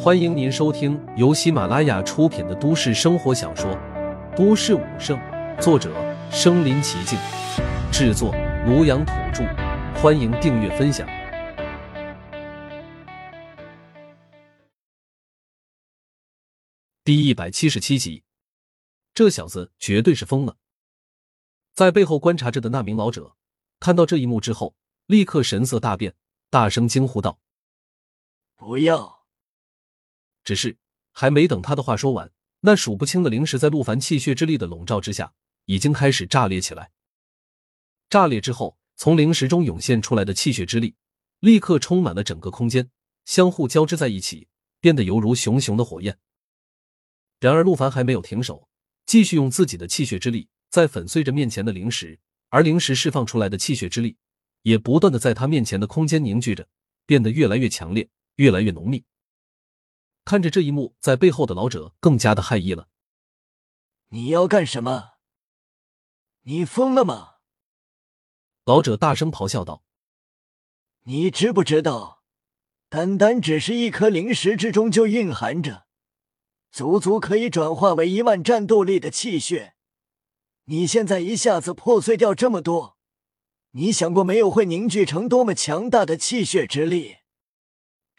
欢迎您收听由喜马拉雅出品的都市生活小说《都市武圣》，作者：身临其境，制作：庐阳土著。欢迎订阅分享。第一百七十七集，这小子绝对是疯了。在背后观察着的那名老者看到这一幕之后，立刻神色大变，大声惊呼道：“不要！”只是还没等他的话说完，那数不清的灵石在陆凡气血之力的笼罩之下，已经开始炸裂起来。炸裂之后，从灵石中涌现出来的气血之力，立刻充满了整个空间，相互交织在一起，变得犹如熊熊的火焰。然而，陆凡还没有停手，继续用自己的气血之力在粉碎着面前的灵石，而灵石释放出来的气血之力，也不断的在他面前的空间凝聚着，变得越来越强烈，越来越浓密。看着这一幕，在背后的老者更加的害意了。你要干什么？你疯了吗？老者大声咆哮道：“你知不知道，单单只是一颗灵石之中就蕴含着，足足可以转化为一万战斗力的气血。你现在一下子破碎掉这么多，你想过没有会凝聚成多么强大的气血之力？”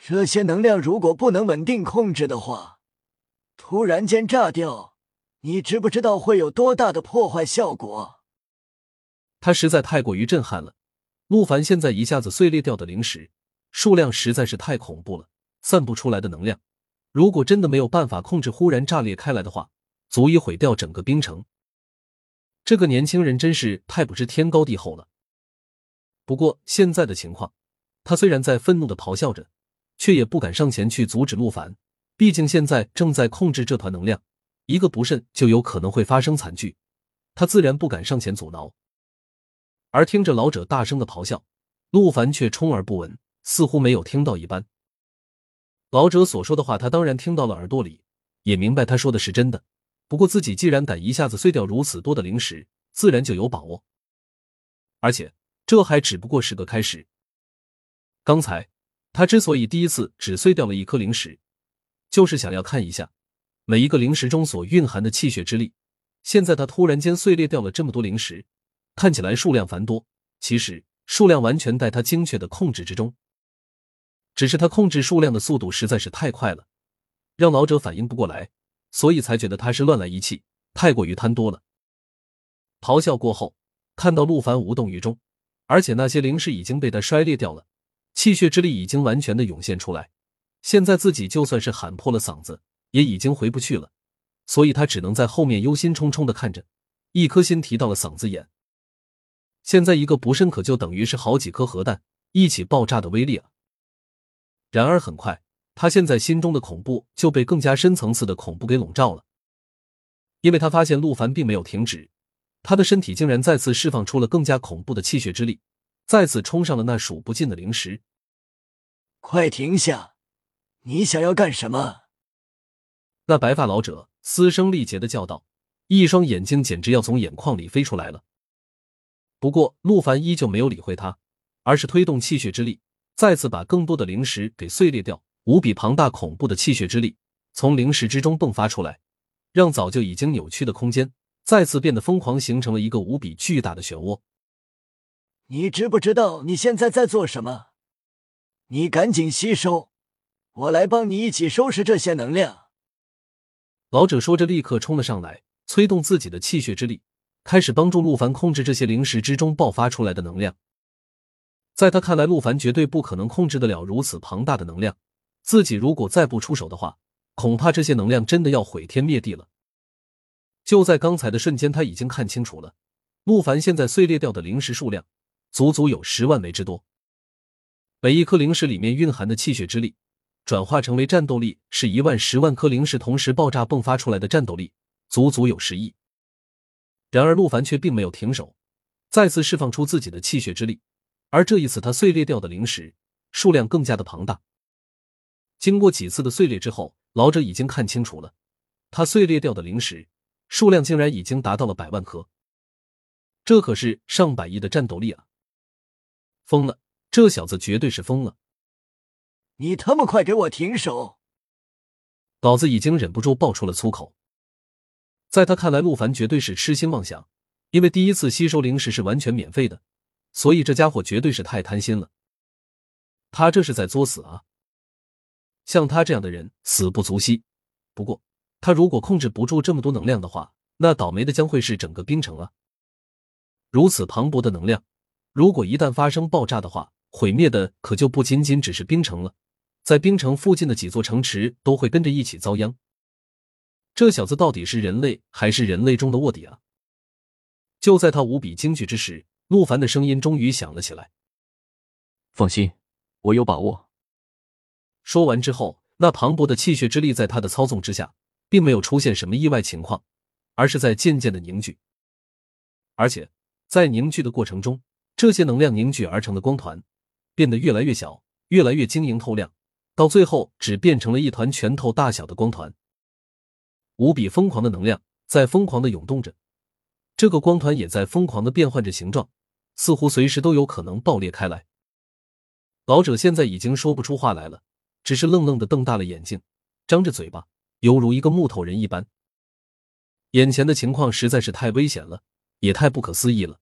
这些能量如果不能稳定控制的话，突然间炸掉，你知不知道会有多大的破坏效果？他实在太过于震撼了。陆凡现在一下子碎裂掉的灵石数量实在是太恐怖了，散布出来的能量，如果真的没有办法控制，忽然炸裂开来的话，足以毁掉整个冰城。这个年轻人真是太不知天高地厚了。不过现在的情况，他虽然在愤怒的咆哮着。却也不敢上前去阻止陆凡，毕竟现在正在控制这团能量，一个不慎就有可能会发生惨剧，他自然不敢上前阻挠。而听着老者大声的咆哮，陆凡却充耳不闻，似乎没有听到一般。老者所说的话，他当然听到了耳朵里，也明白他说的是真的。不过自己既然敢一下子碎掉如此多的灵石，自然就有把握。而且这还只不过是个开始，刚才。他之所以第一次只碎掉了一颗灵石，就是想要看一下每一个灵石中所蕴含的气血之力。现在他突然间碎裂掉了这么多灵石，看起来数量繁多，其实数量完全在他精确的控制之中。只是他控制数量的速度实在是太快了，让老者反应不过来，所以才觉得他是乱来一气，太过于贪多了。咆哮过后，看到陆凡无动于衷，而且那些灵石已经被他摔裂掉了。气血之力已经完全的涌现出来，现在自己就算是喊破了嗓子，也已经回不去了，所以他只能在后面忧心忡忡的看着，一颗心提到了嗓子眼。现在一个不慎，可就等于是好几颗核弹一起爆炸的威力啊！然而很快，他现在心中的恐怖就被更加深层次的恐怖给笼罩了，因为他发现陆凡并没有停止，他的身体竟然再次释放出了更加恐怖的气血之力，再次冲上了那数不尽的灵石。快停下！你想要干什么？那白发老者嘶声力竭的叫道，一双眼睛简直要从眼眶里飞出来了。不过陆凡依旧没有理会他，而是推动气血之力，再次把更多的灵石给碎裂掉。无比庞大恐怖的气血之力从灵石之中迸发出来，让早就已经扭曲的空间再次变得疯狂，形成了一个无比巨大的漩涡。你知不知道你现在在做什么？你赶紧吸收，我来帮你一起收拾这些能量。老者说着，立刻冲了上来，催动自己的气血之力，开始帮助陆凡控制这些灵石之中爆发出来的能量。在他看来，陆凡绝对不可能控制得了如此庞大的能量，自己如果再不出手的话，恐怕这些能量真的要毁天灭地了。就在刚才的瞬间，他已经看清楚了，陆凡现在碎裂掉的灵石数量，足足有十万枚之多。每一颗灵石里面蕴含的气血之力，转化成为战斗力是一万十万颗灵石同时爆炸迸发出来的战斗力，足足有十亿。然而陆凡却并没有停手，再次释放出自己的气血之力，而这一次他碎裂掉的灵石数量更加的庞大。经过几次的碎裂之后，老者已经看清楚了，他碎裂掉的灵石数量竟然已经达到了百万颗，这可是上百亿的战斗力啊！疯了！这小子绝对是疯了！你他妈快给我停手！老子已经忍不住爆出了粗口。在他看来，陆凡绝对是痴心妄想，因为第一次吸收灵石是完全免费的，所以这家伙绝对是太贪心了。他这是在作死啊！像他这样的人，死不足惜。不过，他如果控制不住这么多能量的话，那倒霉的将会是整个冰城啊！如此磅礴的能量，如果一旦发生爆炸的话，毁灭的可就不仅仅只是冰城了，在冰城附近的几座城池都会跟着一起遭殃。这小子到底是人类还是人类中的卧底啊？就在他无比惊惧之时，陆凡的声音终于响了起来：“放心，我有把握。”说完之后，那磅礴的气血之力在他的操纵之下，并没有出现什么意外情况，而是在渐渐的凝聚，而且在凝聚的过程中，这些能量凝聚而成的光团变得越来越小，越来越晶莹透亮，到最后只变成了一团拳头大小的光团。无比疯狂的能量在疯狂的涌动着，这个光团也在疯狂的变换着形状，似乎随时都有可能爆裂开来。老者现在已经说不出话来了，只是愣愣的瞪大了眼睛，张着嘴巴，犹如一个木头人一般。眼前的情况实在是太危险了，也太不可思议了。